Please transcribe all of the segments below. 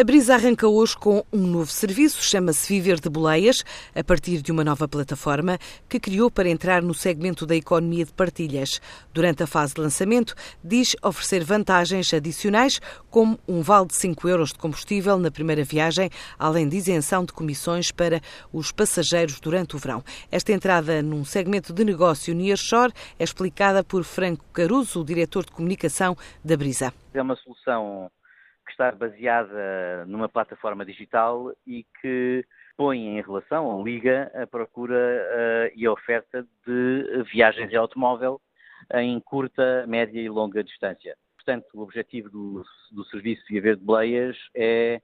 A Brisa arranca hoje com um novo serviço, chama-se Viver de Boleias, a partir de uma nova plataforma que criou para entrar no segmento da economia de partilhas. Durante a fase de lançamento, diz oferecer vantagens adicionais, como um vale de 5 euros de combustível na primeira viagem, além de isenção de comissões para os passageiros durante o verão. Esta entrada num segmento de negócio nearshore é explicada por Franco Caruso, o diretor de comunicação da Brisa. É uma solução que está baseada numa plataforma digital e que põe em relação ou liga a procura uh, e a oferta de viagens de automóvel em curta, média e longa distância. Portanto, o objetivo do, do serviço Via Verde Bleias é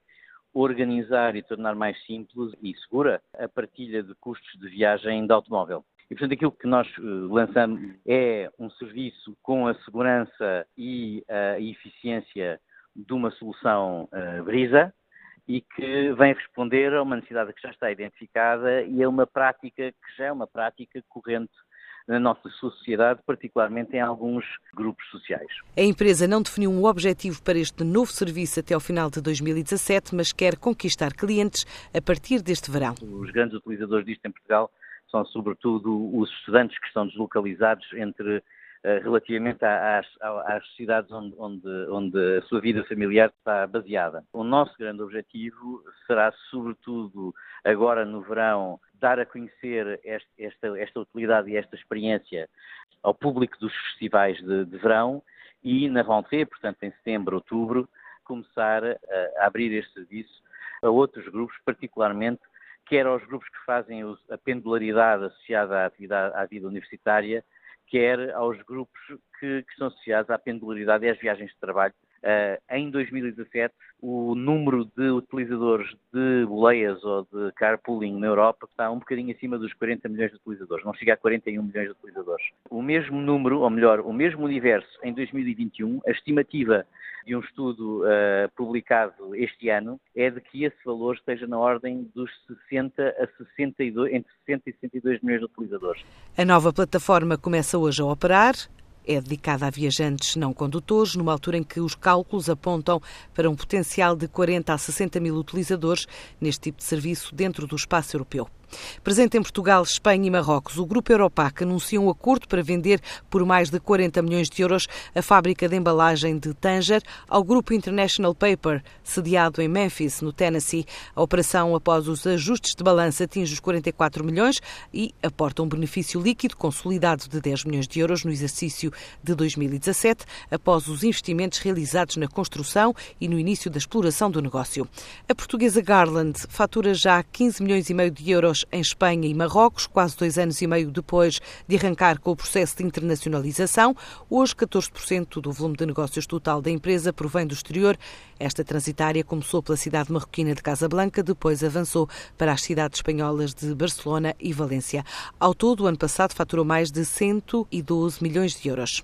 organizar e tornar mais simples e segura a partilha de custos de viagem de automóvel. E, portanto, aquilo que nós eh, lançamos é um serviço com a segurança e a eficiência de uma solução uh, Brisa e que vem responder a uma necessidade que já está identificada e a uma prática que já é uma prática corrente na nossa sociedade, particularmente em alguns grupos sociais. A empresa não definiu um objetivo para este novo serviço até ao final de 2017, mas quer conquistar clientes a partir deste verão. Os grandes utilizadores disto em Portugal são sobretudo os estudantes que estão deslocalizados entre relativamente às, às cidades onde, onde, onde, a sua vida familiar está baseada. O nosso grande objetivo será, sobretudo, agora no verão, dar a conhecer este, esta, esta utilidade e esta experiência ao público dos festivais de, de verão e na rentrée, portanto em setembro, outubro, começar a, a abrir este serviço a outros grupos, particularmente quer aos grupos que fazem a pendularidade associada à, atividade, à vida universitária, quer aos grupos que, que estão associados à pendularidade e às viagens de trabalho. Uh, em 2017, o número de utilizadores de boleias ou de carpooling na Europa está um bocadinho acima dos 40 milhões de utilizadores, não chega a 41 milhões de utilizadores. O mesmo número, ou melhor, o mesmo universo em 2021, a estimativa de um estudo uh, publicado este ano é de que esse valor esteja na ordem dos 60 a 62, entre 60 e 62 milhões de utilizadores. A nova plataforma começa hoje a operar é dedicada a viajantes não condutores, numa altura em que os cálculos apontam para um potencial de 40 a 60 mil utilizadores neste tipo de serviço dentro do espaço europeu. Presente em Portugal, Espanha e Marrocos, o Grupo Europac anuncia um acordo para vender por mais de 40 milhões de euros a fábrica de embalagem de Tanger ao Grupo International Paper, sediado em Memphis, no Tennessee. A operação, após os ajustes de balança, atinge os 44 milhões e aporta um benefício líquido consolidado de 10 milhões de euros no exercício de 2017, após os investimentos realizados na construção e no início da exploração do negócio. A portuguesa Garland fatura já 15 milhões e meio de euros em Espanha e Marrocos, quase dois anos e meio depois de arrancar com o processo de internacionalização. Hoje, 14% do volume de negócios total da empresa provém do exterior. Esta transitária começou pela cidade marroquina de Casablanca, depois avançou para as cidades espanholas de Barcelona e Valência. Ao todo, o ano passado faturou mais de 112 milhões de euros.